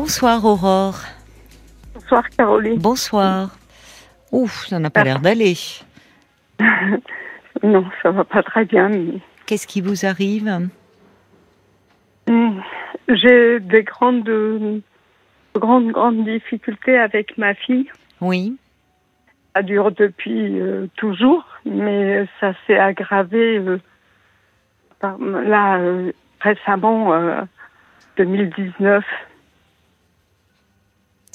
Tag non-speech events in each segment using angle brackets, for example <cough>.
Bonsoir Aurore. Bonsoir Caroline. Bonsoir. Ouf, ça n'a pas l'air d'aller. <laughs> non, ça va pas très bien. Mais... Qu'est-ce qui vous arrive? Hmm, J'ai des grandes, grandes, grandes difficultés avec ma fille. Oui. Ça dure depuis euh, toujours, mais ça s'est aggravé euh, par- là euh, récemment, euh, 2019.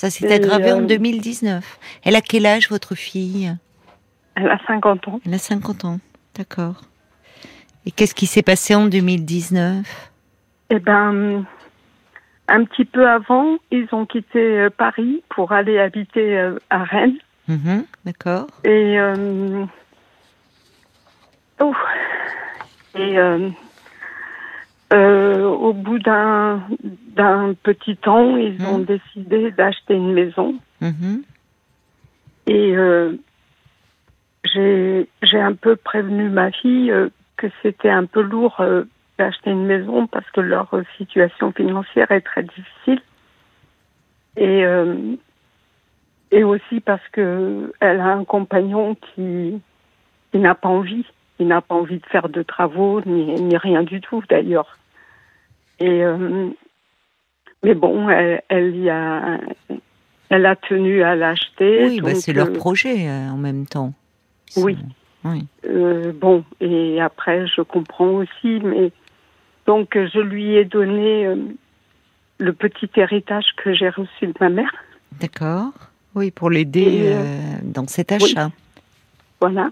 Ça s'est aggravé en euh, 2019. Elle a quel âge votre fille? Elle a 50 ans. Elle a 50 ans. D'accord. Et qu'est-ce qui s'est passé en 2019 Eh ben, un petit peu avant, ils ont quitté euh, Paris pour aller habiter euh, à Rennes. Mhm, D'accord. Et, euh, oh. et euh, euh, au bout d'un petit temps, ils Mhm. ont décidé d'acheter une maison. Mhm, Et euh, j'ai un peu prévenu ma fille euh, que c'était un peu lourd d'acheter une maison parce que leur situation financière est très difficile. Et, et aussi parce que elle a un compagnon qui, qui n'a pas envie. Il n'a pas envie de faire de travaux, ni, ni rien du tout d'ailleurs. Et euh, mais bon, elle, elle y a, elle a tenu à l'acheter. Oui, bah, c'est leur euh, projet euh, en même temps. Oui. oui. euh, bon, et après, je comprends aussi, mais donc je lui ai donné le petit héritage que j'ai reçu de ma mère. D'accord. Oui, pour l'aider dans cet achat. Voilà.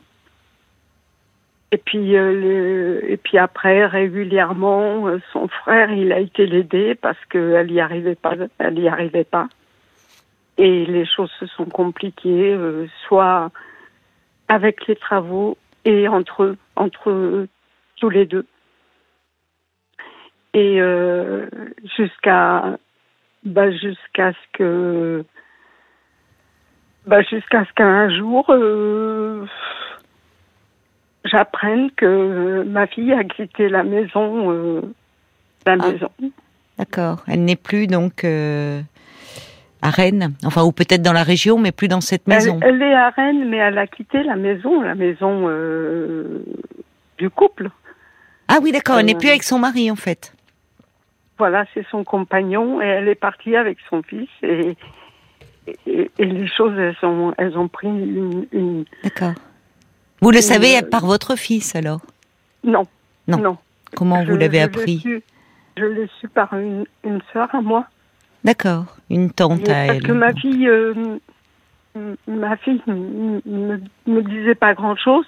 Et puis, euh, et puis après, régulièrement, euh, son frère, il a été l'aider parce qu'elle y arrivait pas, elle y arrivait pas. Et les choses se sont compliquées, euh, soit avec les travaux et entre eux, entre eux, tous les deux. Et euh, jusqu'à, bah, jusqu'à ce que, bah, jusqu'à ce qu'un jour, euh, j'apprenne que ma fille a quitté la maison, euh, la Ah. maison. D'accord. Elle n'est plus donc euh, à Rennes, enfin ou peut-être dans la région, mais plus dans cette maison. elle est à Rennes, mais elle a quitté la maison, la maison euh, du couple. Ah oui, d'accord. Elle n'est Euh, plus avec son mari en fait. Voilà, c'est son compagnon et elle est partie avec son fils et, et, et les choses, elles ont, elles ont pris une, une- D'accord. Vous le Euh, savez par votre fils alors? Non, Non. non. Comment Je- vous l'avez appris? su- Je l'ai su par une, une sœur à moi. D'accord. Une tante à Parce elle. que ma fille, euh, ma fille m- me, disait pas grand chose.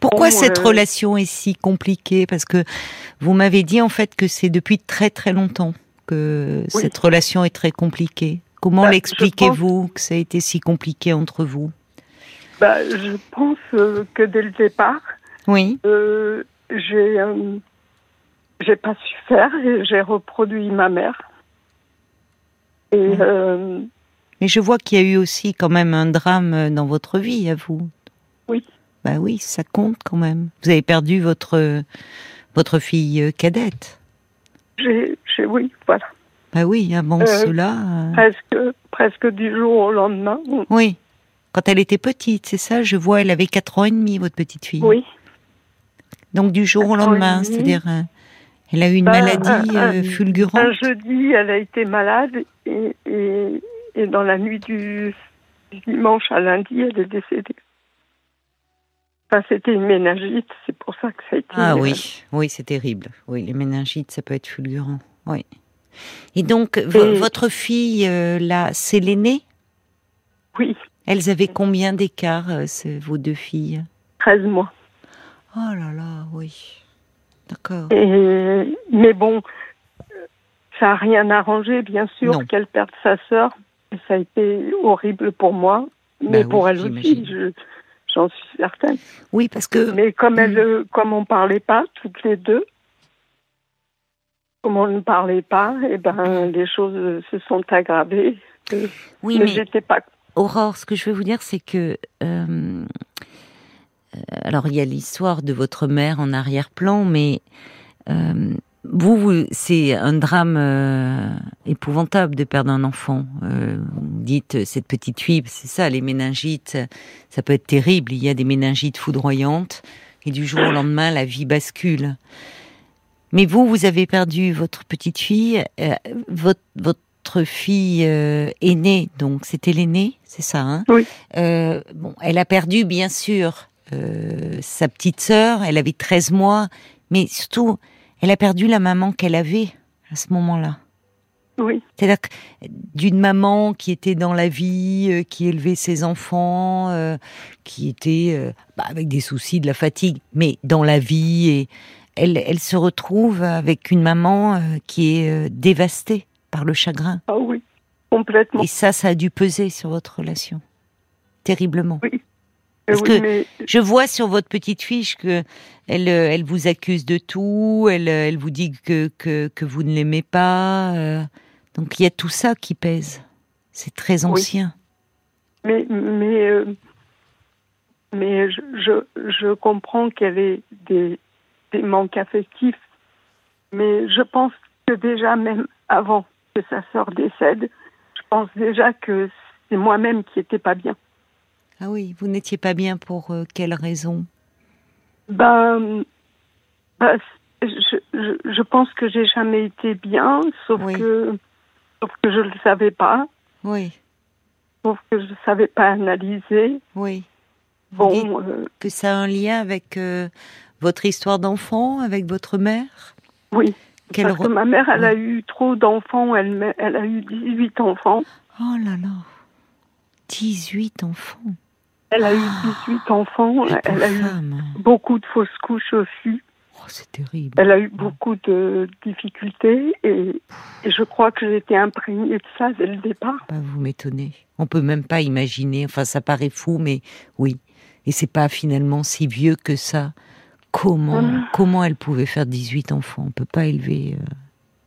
Pourquoi Bon, cette euh, relation est si compliquée? Parce que vous m'avez dit en fait que c'est depuis très très longtemps que Oui. cette relation est très compliquée. Comment Bah, l'expliquez-vous que ça a été si compliqué entre vous? Bah, je pense euh, que dès le départ, Oui. euh, j'ai euh, j'ai pas su faire et j'ai reproduit ma mère. Et Mais je vois qu'il y a eu aussi quand même un drame dans votre vie à vous. Oui. Bah oui, ça compte quand même. Vous avez perdu votre votre fille cadette. j'ai j'ai- oui, voilà, Bah oui, avant Euh, cela. euh, presque presque du jour au lendemain. Oui. Quand elle était petite, c'est ça, je vois, elle avait 4 ans et demi, votre petite fille. Oui. Donc du jour au lendemain, c'est-à-dire, euh, elle a eu une Ben, maladie un- euh, fulgurante. Un jeudi, elle a été malade et, et, et dans la nuit du dimanche à lundi, elle est décédée. Enfin, c'était une méningite, c'est pour ça que ça a été. Ah oui, oui, c'est terrible. Oui, les méningites, ça peut être fulgurant. Oui. Et donc, Et- votre fille, euh, là, c'est l'aînée? Oui, Elles avaient combien d'écart, euh, vos deux filles? 13 mois. Oh là là, oui. D'accord. Mais bon, ça n'a rien arrangé, bien sûr, qu'elle perde sa sœur. Ça a été horrible pour moi, mais Bah pour oui, elle aussi, je- j'en suis certaine. Oui, parce que Mais comme, elle, Mm. euh, comme on parlait pas, toutes les deux, comme on ne parlait pas, et ben, les choses se sont aggravées. Oui, mais mais j'étais pas. Aurore, ce que je veux vous dire, c'est que euh, alors il y a l'histoire de votre mère en arrière-plan, mais euh, vous, c'est un drame euh, épouvantable de perdre un enfant. Vous dites cette petite fille, c'est ça, les méningites, ça peut être terrible. Il y a des méningites foudroyantes et du jour au lendemain, la vie bascule. Mais vous, vous avez perdu votre petite fille, votre fille aînée, donc c'était l'aînée, c'est ça, hein? Oui. bon, elle a perdu, bien sûr, sa petite sœur. Elle avait 13 mois, mais surtout elle a perdu la maman qu'elle avait à ce moment-là. Oui. C'est-à-dire d'une maman qui était dans la vie, euh, qui élevait ses enfants, euh, qui était euh, bah, avec des soucis de la fatigue, mais dans la vie, et elle, elle se retrouve avec une maman qui est dévastée par le chagrin. Ah oui, complètement. Et ça, ça a dû peser sur votre relation, terriblement. Oui. Parce que je vois sur votre petite fiche que elle, euh, elle vous accuse de tout, elle, euh, elle vous dit que, que, que vous ne l'aimez pas. Euh. donc il y a tout ça qui pèse. C'est très ancien. Mais, mais, mais je, je, je comprends qu'elle ait des, des manques affectifs. Mais je pense que déjà, même avant que sa sœur décède, je pense déjà que c'est moi-même qui n'étais pas bien. Ah oui, vous n'étiez pas bien pour euh, quelle raison? Ben, ben je, je, pense que j'ai jamais été bien, sauf que sauf que je le savais pas. Oui. Sauf que je savais pas analyser. Oui. bon, euh, que ça a un lien avec euh, votre histoire d'enfant, avec votre mère? Oui. Parce que ma mère, elle a eu trop d'enfants. Elle, elle a eu 18 enfants. Oh là là. 18 enfants. Elle a eu 18 ah, enfants. Elle a eu beaucoup de fausses couches aussi. Oh, c'est terrible. Elle a eu beaucoup de difficultés et, je crois que j'étais imprégnée de ça dès le départ. Bah, vous m'étonnez. On peut même pas imaginer. Enfin, ça paraît fou, mais oui. Et c'est pas finalement si vieux que ça. Comment, ah. comment elle pouvait faire 18 enfants? On peut pas élever. Euh,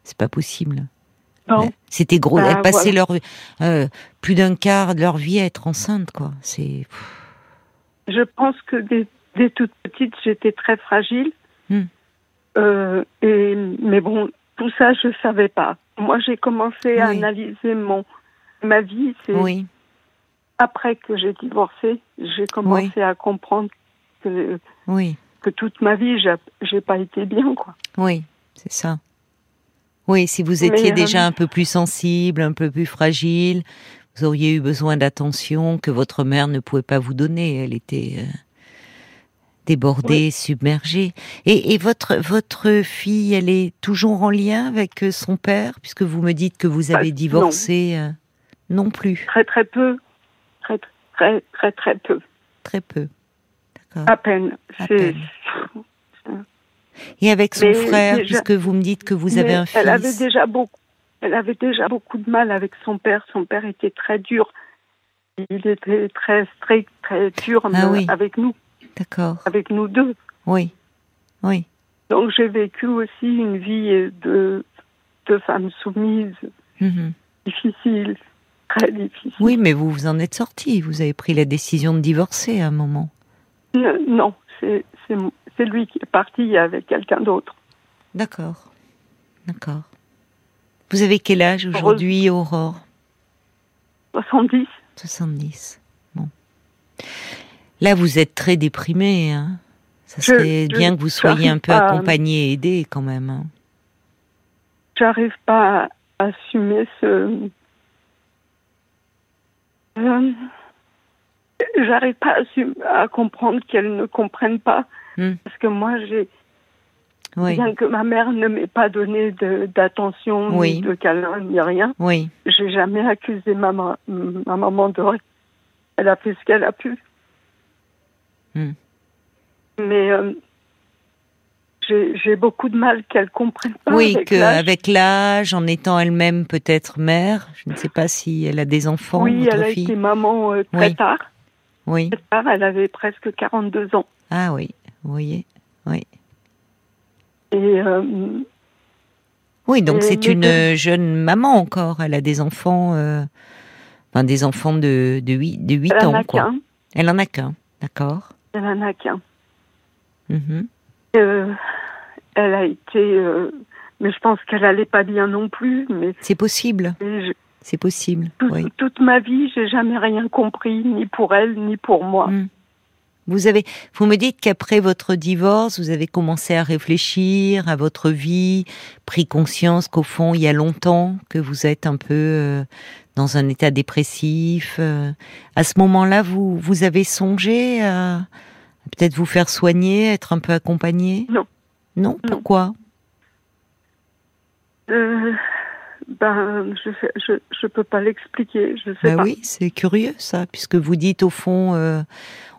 c'est pas possible. C'était gros. Bah, elles passaient leur euh, plus d'un quart de leur vie à être enceinte, quoi. C'est. Je pense que dès, toute petite, j'étais très fragile. Hmm. Euh, et mais bon, tout ça, je savais pas. Moi, j'ai commencé à analyser mon ma vie. C'est oui. après que j'ai divorcé, j'ai commencé à comprendre que oui. Que toute ma vie, j'ai pas été bien, quoi. Oui, c'est ça. Oui, si vous étiez déjà euh, un peu plus sensible, un peu plus fragile, vous auriez eu besoin d'attention que votre mère ne pouvait pas vous donner. Elle était euh, débordée, submergée. Et, votre votre fille, elle est toujours en lien avec euh, son père, puisque vous me dites que vous avez bah, divorcé. Non. plus? Très très peu. Très très très très peu. Très peu. D'accord. À peine. À peine. Et avec son frère, puisque vous me dites que vous avez un fils. Elle avait déjà beaucoup. Elle avait déjà beaucoup de mal avec son père. Son père était très dur. Il était très strict, très dur ah avec nous. D'accord. Avec nous deux. Oui. Oui. Donc j'ai vécu aussi une vie de, de femme soumise, mhm. difficile, très difficile. Oui, mais vous vous en êtes sortie. Vous avez pris la décision de divorcer à un moment. Non, c'est lui qui est parti avec quelqu'un d'autre. D'accord. D'accord. Vous avez quel âge aujourd'hui, Aurore? 70. 70. Bon. Là, vous êtes très déprimée. Hein Ça serait bien que vous soyez un peu accompagnée et aidée quand même. Hein. J'arrive pas à assumer ce. Euh, j'arrive pas à, à comprendre qu'elles ne comprennent pas Hmm. Parce que moi, j'ai. Bien que ma mère ne m'ait pas donné d'attention, ni de câlin, ni rien, oui. j'ai jamais accusé ma, ma, maman de rien. Elle a fait ce qu'elle a pu. Hmm. Mais euh, j'ai beaucoup de mal qu'elle comprenne pas. Oui, qu'avec l'âge, en étant elle-même peut-être mère, je ne sais pas si elle a des enfants. Oui, elle a été maman euh, très tard. Oui. Très tard, elle avait presque 42 ans. Ah oui. Vous voyez Oui. Et. Euh, oui, donc c'est une jeune maman encore. Elle a des enfants, euh, enfin des enfants de, de 8, de 8 Elle ans. En a qu'un. Elle en a qu'un, d'accord. Elle en a qu'un. Mhm. Euh, elle a été mais je pense qu'elle allait pas bien non plus. Mais c'est possible. je- C'est possible. oui. toute ma vie, j'ai jamais rien compris, ni pour elle, ni pour moi. Mm. Vous avez, vous me dites qu'après votre divorce, vous avez commencé à réfléchir à votre vie, pris conscience qu'au fond, il y a longtemps que vous êtes un peu euh, dans un état dépressif. euh. À ce moment-là, vous vous avez songé à peut-être vous faire soigner, être un peu accompagné Non. Non. Pourquoi? Euh, ben, je, sais- je, je peux pas l'expliquer. Je sais Ben pas. oui, c'est curieux ça, puisque vous dites au fond, euh,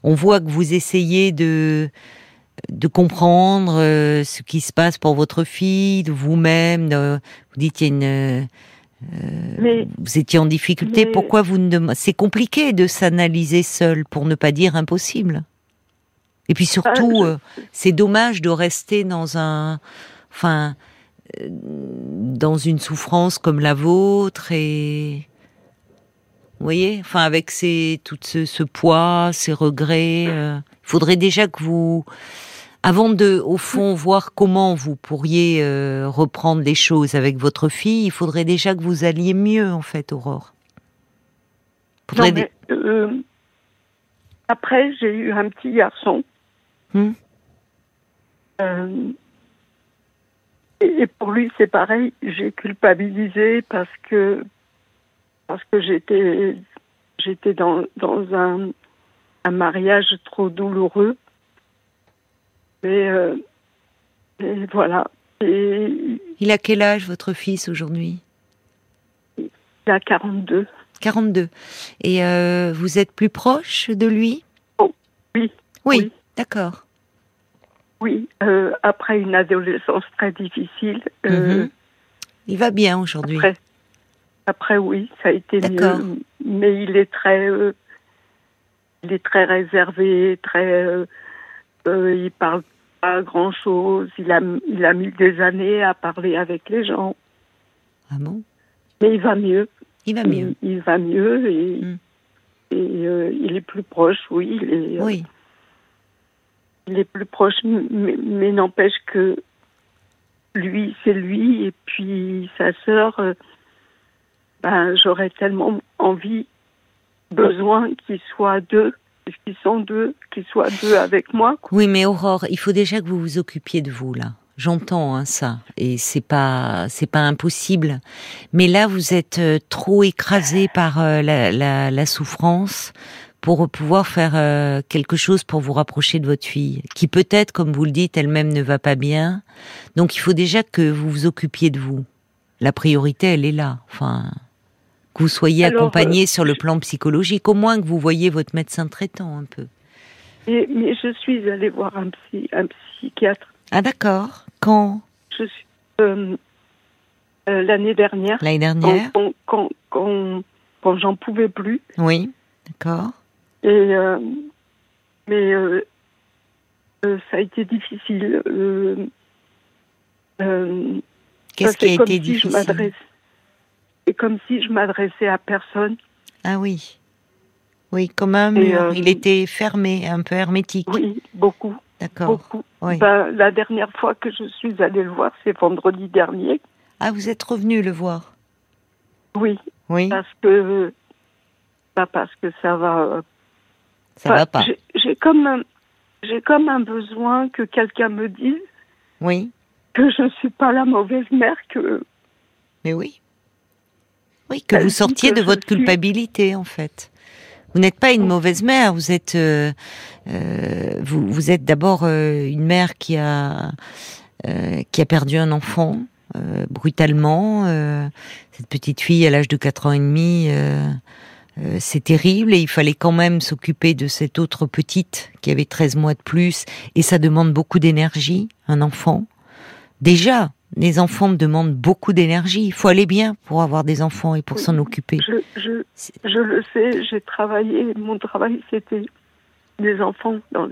on voit que vous essayez de de comprendre euh, ce qui se passe pour votre fille, de vous-même. de- vous dites il y a une, euh, Mais vous étiez en difficulté. mais- Pourquoi vous ne C'est compliqué de s'analyser seul, pour ne pas dire impossible. Et puis surtout, je- euh, c'est dommage de rester dans un, enfin, euh, dans une souffrance comme la vôtre et, vous voyez, enfin avec ces, tout ce, ce poids, ces regrets. euh, Il faudrait déjà que vous, avant de, au fond, voir comment vous pourriez euh, reprendre les choses avec votre fille, il faudrait déjà que vous alliez mieux, en fait, Aurore. Faudrait non, mais, euh, après, j'ai eu un petit garçon. Hmm. Et, pour lui, c'est pareil. J'ai culpabilisé parce que parce que j'étais j'étais dans dans un un mariage trop douloureux. Mais, euh, et voilà. Et Il a quel âge, votre fils, aujourd'hui? Il a 42. 42. Et euh, vous êtes plus proche de lui? Oui. Oui, Oui. d'accord. Oui, euh, après une adolescence très difficile. euh, Mhm. Il va bien aujourd'hui. Après, après, oui, ça a été mieux. Mais il est très, euh, il est très réservé, très, euh, euh, il parle pas grand chose. Il a, il a mis des années à parler avec les gens. Ah bon? Mais il va mieux. Il va mieux. Il, il va mieux et, Mm. et euh, il est plus proche, oui. Il est, euh, Oui. Il est plus proche, mais, n'empêche que lui, c'est lui, et puis sa sœur, euh, ben, j'aurais tellement envie, besoin qu'ils soient deux, qu'ils sont deux, qu'ils soient deux avec moi. Oui, mais Aurore, il faut déjà que vous vous occupiez de vous là. J'entends hein, ça, et c'est pas c'est pas impossible. Mais là, vous êtes euh, trop écrasé par euh, la souffrance pour pouvoir faire euh, quelque chose pour vous rapprocher de votre fille, qui peut-être, comme vous le dites, elle-même ne va pas bien. Donc, il faut déjà que vous vous occupiez de vous. La priorité, elle est là. Enfin, que vous soyez Alors, accompagné euh, sur le plan psychologique, au moins que vous voyez votre médecin traitant un peu. Mais je suis allée voir un, psy, un psychiatre Ah d'accord. Quand? Je suis, euh, l'année dernière, L'année dernière quand, quand, quand, quand j'en pouvais plus. Oui, d'accord. Et euh, mais euh, euh, ça a été difficile. Qu'est-ce qui a été si difficile? C'est comme si je m'adressais à personne. Ah oui. Oui, comme un mur. euh, Il était fermé, un peu hermétique. Oui, beaucoup, D'accord. Oui. Ben, la dernière fois que je suis allée le voir, c'est vendredi dernier. Ah, vous êtes revenu le voir? Oui, Oui. parce que pas parce que ça va. Ça enfin, va pas. j'ai- comme un, j'ai comme un besoin que quelqu'un me dise Oui. que je suis pas la mauvaise mère que Mais oui. Oui, que vous sortiez que de votre suis- culpabilité, en fait. Vous n'êtes pas une mauvaise mère. Vous êtes, euh, euh, vous, vous êtes d'abord euh, une mère qui a qui a perdu un enfant brutalement. cette petite fille à l'âge de 4 ans et demi, euh, c'est terrible. Et il fallait quand même s'occuper de cette autre petite qui avait 13 mois de plus. Et ça demande beaucoup d'énergie, un enfant. Déjà, les enfants demandent beaucoup d'énergie. Il faut aller bien pour avoir des enfants et pour Oui. s'en occuper. je, je, je le sais, j'ai travaillé, mon travail c'était les enfants dans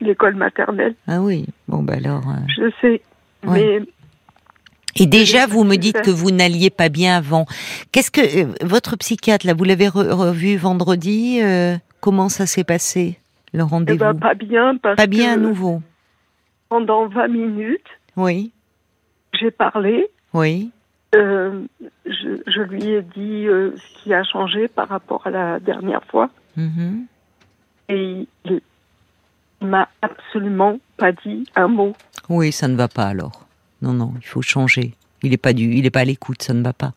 l'école maternelle, Ah oui. Bon, bah alors. euh, je sais, Ouais. mais Et déjà, vous me dites que vous n'alliez pas bien avant. Qu'est-ce que euh, votre psychiatre là, vous l'avez re- revu vendredi euh, Comment ça s'est passé le eh rendez-vous? ben, pas bien parce Pas bien à nouveau. pendant 20 minutes, Oui. j'ai parlé. Oui. Euh, je, je, lui ai dit euh, ce qui a changé par rapport à la dernière fois. Mhm. Et il, il m'a absolument pas dit un mot. Oui, ça ne va pas alors. Non, non, il faut changer. Il n'est pas du, il est pas à l'écoute, ça ne va pas.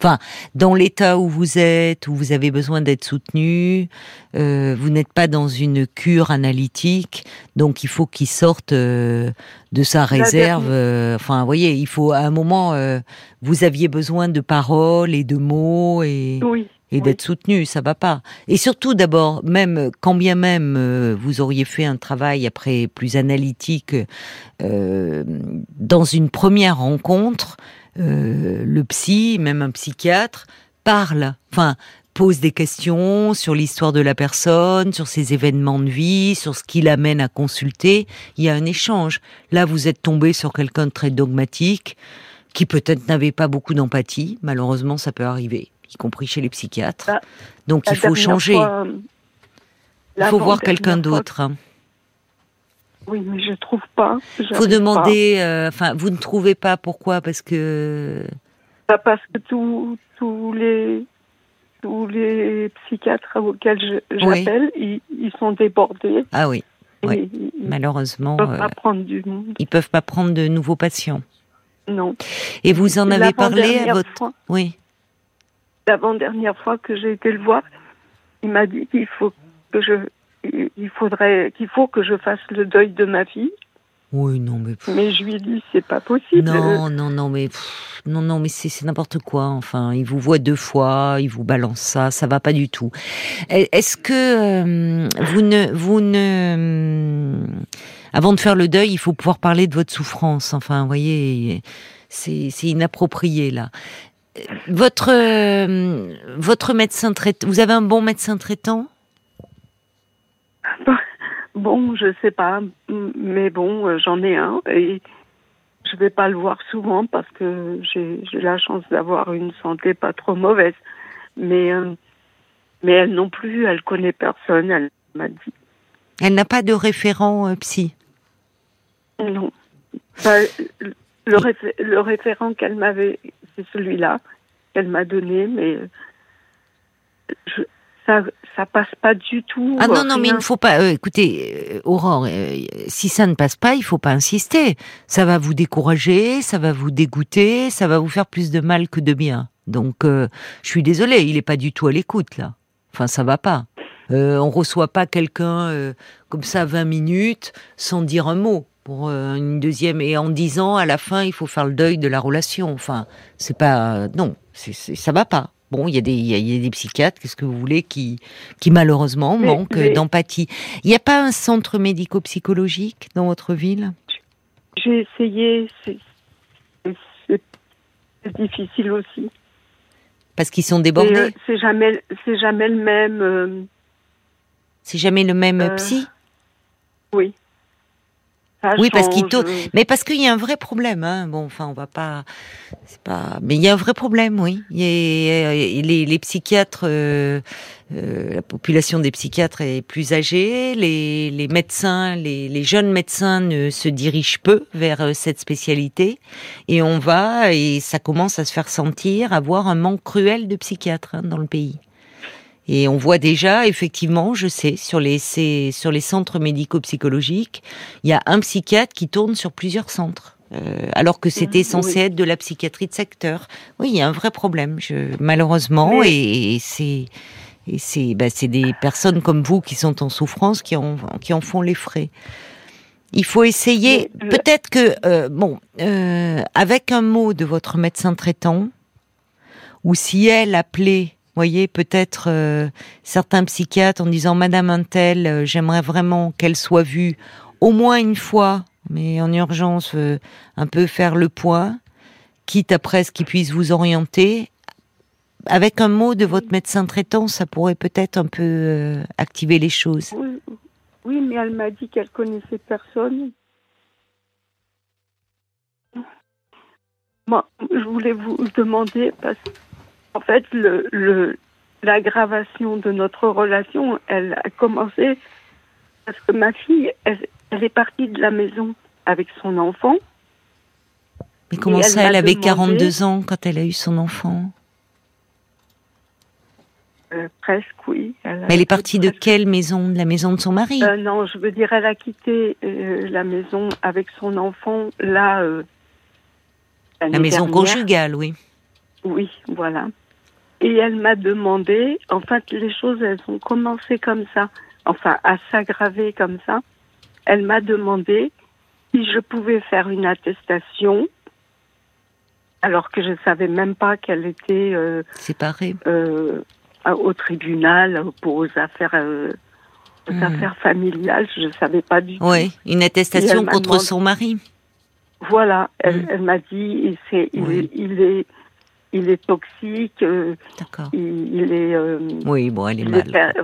Enfin, dans l'état où vous êtes, où vous avez besoin d'être soutenu, euh, vous n'êtes pas dans une cure analytique, donc il faut qu'il sorte euh, de sa réserve. euh, enfin, vous voyez, il faut à un moment, vous aviez besoin de paroles et de mots et Oui. Et Oui. d'être soutenu, ça va pas. Et surtout d'abord, même quand bien même euh, vous auriez fait un travail après plus analytique euh, dans une première rencontre, euh, le psy, même un psychiatre, parle, enfin pose des questions sur l'histoire de la personne, sur ses événements de vie, sur ce qui l'amène à consulter. Il y a un échange. Là, vous êtes tombé sur quelqu'un de très dogmatique, qui peut-être n'avait pas beaucoup d'empathie. Malheureusement, ça peut arriver, y compris chez les psychiatres. Bah, Donc il faut changer. fois, Il faut voir quelqu'un d'autre. Oui, mais je trouve pas. Il J'arrive faut pas. demander. euh, Enfin, vous ne trouvez pas pourquoi Parce que Pas parce que tous tous les tous les psychiatres auxquels je- Oui. j'appelle, ils, ils sont débordés. ah oui, Ouais. Ils ne malheureusement, peuvent euh, pas prendre du monde. ils peuvent pas prendre de nouveaux patients. Non. Et vous en avez parlé à votre fois- oui. L'avant-dernière fois que j'ai été le voir, il m'a dit qu'il faut que je il faudrait qu'il faut que je fasse le deuil de ma fille. Oui, non, mais pff, Mais je lui ai dit c'est pas possible. non, non, non, mais pff, non, non, mais c'est n'importe quoi. Enfin, il vous voit deux fois, il vous balance ça, ça va pas du tout. Est-ce que euh, vous ne, vous ne, avant de faire le deuil, il faut pouvoir parler de votre souffrance. Enfin, vous voyez, c'est inapproprié là. Votre euh, votre médecin traitant, vous avez un bon médecin traitant? Bon, je sais pas, mais bon, euh, j'en ai un et je vais pas le voir souvent parce que j'ai la chance d'avoir une santé pas trop mauvaise. Mais euh, mais elle non plus, elle connaît personne. Elle m'a dit Elle n'a pas de référent euh, psy? non. Enfin, le, réfé- le référent qu'elle m'avait, c'est celui-là qu'elle m'a donné, mais je, ça ça passe pas du tout. Ah non, euh, non, mais il ne faut pas. euh, écoutez, euh, Aurore, euh, si ça ne passe pas, il faut pas insister. Ça va vous décourager, ça va vous dégoûter, ça va vous faire plus de mal que de bien. Donc, je suis désolée, il est pas du tout à l'écoute là. Enfin, ça va pas. On reçoit pas quelqu'un comme ça 20 minutes sans dire un mot pour euh, une deuxième et en disant à la fin il faut faire le deuil de la relation. Enfin, c'est pas non, c'est c'est- ça va pas. Bon, il y a des il y a, y a des psychiatres, qu'est-ce que vous voulez qui qui malheureusement Mais- manquent mais- d'empathie. Il n'y a pas un centre médico-psychologique dans votre ville? J'ai essayé, c'est difficile aussi. parce qu'ils sont débordés? euh, C'est jamais, c'est jamais le même. euh, C'est jamais le même euh, psy? oui. Ça Oui, parce qu'il euh, Mais parce qu'il y a un vrai problème, hein. Bon, enfin, on va pas, c'est pas, mais il y a un vrai problème, oui. Il y a- les, les psychiatres, euh, euh, la population des psychiatres est plus âgée. Les, les médecins, les, les jeunes médecins ne se dirigent peu vers euh, cette spécialité, et on va et ça commence à se faire sentir, avoir un manque cruel de psychiatres hein, dans le pays. Et on voit déjà, effectivement, je sais, sur les, sur les centres médico-psychologiques, il y a un psychiatre qui tourne sur plusieurs centres. euh, alors que c'était Mhm, censé oui. être de la psychiatrie de secteur. Oui, il y a un vrai problème, je, malheureusement, Mais- et, et c'est et c'est bah, c'est des personnes comme vous qui sont en souffrance qui en qui en font les frais. Il faut essayer, peut-être que euh, bon, euh, avec un mot de votre médecin traitant, ou si elle appelait, voyez, peut-être euh, certains psychiatres en disant Madame Untel, euh, j'aimerais vraiment qu'elle soit vue au moins une fois, mais en urgence, euh, un peu faire le point, quitte après ce qui puisse vous orienter. Avec un mot de votre médecin traitant, ça pourrait peut-être un peu activer les choses. oui, oui, mais elle m'a dit qu'elle connaissait personne. Moi, je voulais vous demander parce qu'en fait, le, le, l'aggravation de notre relation, elle a commencé parce que ma fille, elle, elle est partie de la maison avec son enfant Mais comment ça, elle, avait 42 ans quand elle a eu son enfant? Euh, presque, oui. Elle Mais elle est partie de quelle maison? De la maison de son mari? Euh, Non, je veux dire, elle a quitté euh, la maison avec son enfant, là. la maison conjugale, oui. Oui, voilà. Et elle m'a demandé, en fait, les choses, elles ont commencé comme ça, enfin, à s'aggraver comme ça. Elle m'a demandé si je pouvais faire une attestation, alors que je savais même pas qu'elle était séparée au tribunal pour aux affaires, euh, hmm. affaires familiales. Je ne savais pas du tout. Oui, une attestation contre son mari. Voilà, elle, hmm. m'a dit il, est, il, est, il est toxique. Euh, D'accord. Il, est. Euh, oui, bon, elle est mal.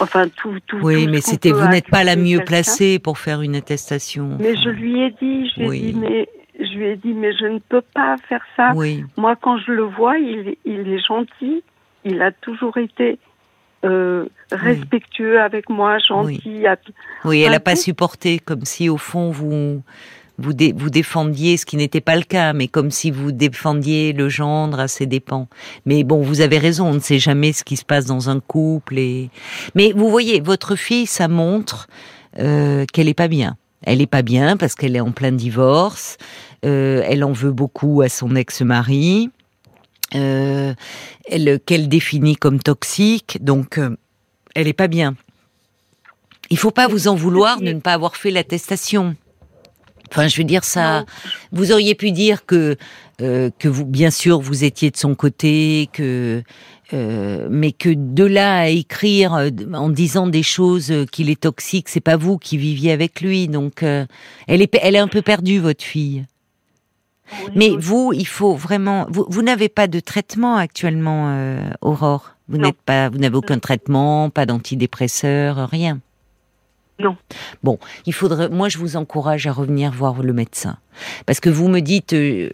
enfin, tout, tout. Oui, mais c'était, vous n'êtes pas la mieux placée pour faire une attestation. Mais je lui ai dit, je lui ai dit, mais je lui ai dit, mais je ne peux pas faire ça. Oui. Moi, quand je le vois, il, il est gentil il a toujours été euh, respectueux avec moi, gentil. Oui, elle n'a pas supporté, comme si au fond vous vous, défendiez, ce qui n'était pas le cas, mais comme si vous défendiez le gendre à ses dépens. Mais bon, vous avez raison, on ne sait jamais ce qui se passe dans un couple. Mais vous voyez, votre fille, ça montre euh, qu'elle est pas bien. Elle est pas bien parce qu'elle est en plein divorce. Euh, elle en veut beaucoup à son ex-mari euh, qu'elle définit comme toxique, donc elle est pas bien. Il faut pas vous en vouloir de ne pas avoir fait l'attestation. Enfin, je veux dire ça. Vous auriez pu dire que euh, que vous, bien sûr, vous étiez de son côté, que euh, mais que de là à écrire euh, en disant des choses qu'il est toxique, c'est pas vous qui viviez avec lui. Donc, elle est elle est un peu perdue, votre fille. Mais vous, il faut vraiment. Vous, vous n'avez pas de traitement actuellement, euh, Aurore. Vous n'êtes pas, vous n'avez aucun traitement, pas d'antidépresseur, rien. Bon, il faudrait. Moi, je vous encourage à revenir voir le médecin, parce que vous me dites. Euh,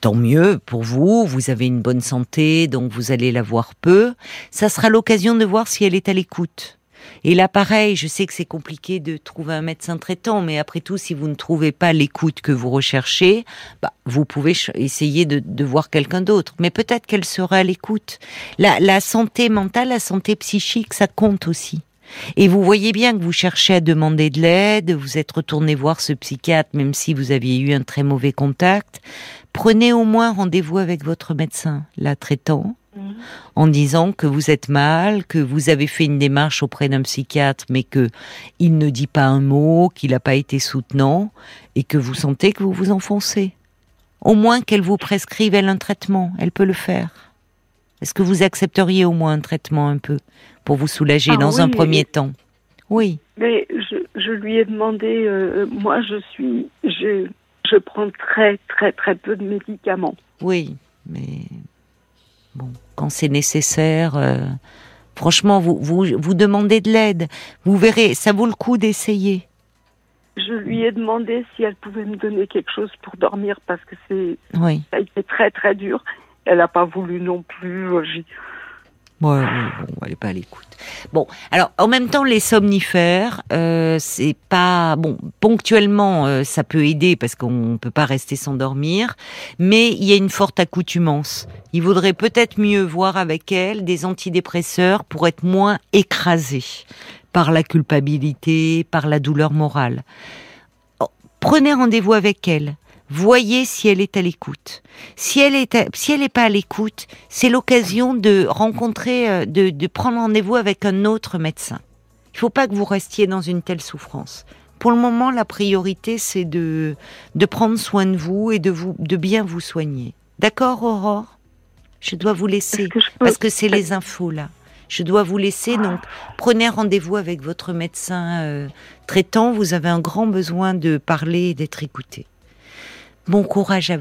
tant mieux pour vous, vous avez une bonne santé, donc vous allez la voir peu. Ça sera l'occasion de voir si elle est à l'écoute. Et là, pareil, je sais que c'est compliqué de trouver un médecin traitant, mais après tout, si vous ne trouvez pas l'écoute que vous recherchez, bah, vous pouvez essayer de, voir quelqu'un d'autre. Mais peut-être qu'elle sera à l'écoute. La santé mentale, la santé psychique, ça compte aussi. Et vous voyez bien que vous cherchez à demander de l'aide, vous êtes retourné voir ce psychiatre même si vous aviez eu un très mauvais contact. Prenez au moins rendez-vous avec votre médecin, la traitant, en disant que vous êtes mal, que vous avez fait une démarche auprès d'un psychiatre, mais que il ne dit pas un mot, qu'il n'a pas été soutenant, et que vous sentez que vous vous enfoncez. Au moins qu'elle vous prescrive elle un traitement, elle peut le faire. Est-ce que vous accepteriez au moins un traitement un peu? Pour vous soulager ah dans un premier temps Oui. Mais je, lui ai demandé, euh, moi je suis, je, je prends très très très peu de médicaments. Oui, mais Bon, quand c'est nécessaire, euh, franchement, vous, vous, vous demandez de l'aide. Vous verrez, ça vaut le coup d'essayer. Je lui ai demandé si elle pouvait me donner quelque chose pour dormir parce que c'est oui. ça a été très très dur. Elle n'a pas voulu non plus. Ouais, bon, elle est pas à l'écoute. Bon, alors en même temps, les somnifères, euh, c'est pas bon. Ponctuellement, euh, ça peut aider parce qu'on peut pas rester sans dormir, mais il y a une forte accoutumance. Il vaudrait peut-être mieux voir avec elle des antidépresseurs pour être moins écrasé par la culpabilité, par la douleur morale. Oh, prenez rendez-vous avec elle voyez si elle est à l'écoute. Si elle est, si elle n'est pas à l'écoute, c'est l'occasion de rencontrer, euh, de, prendre rendez-vous avec un autre médecin. Il ne faut pas que vous restiez dans une telle souffrance. Pour le moment, la priorité, c'est de, de prendre soin de vous et de, vous, de bien vous soigner. D'accord, Aurore? Je dois vous laisser, parce que c'est les infos là. Je dois vous laisser, donc prenez rendez-vous avec votre médecin euh, traitant. Vous avez un grand besoin de parler et d'être écouté. Bon courage à vous.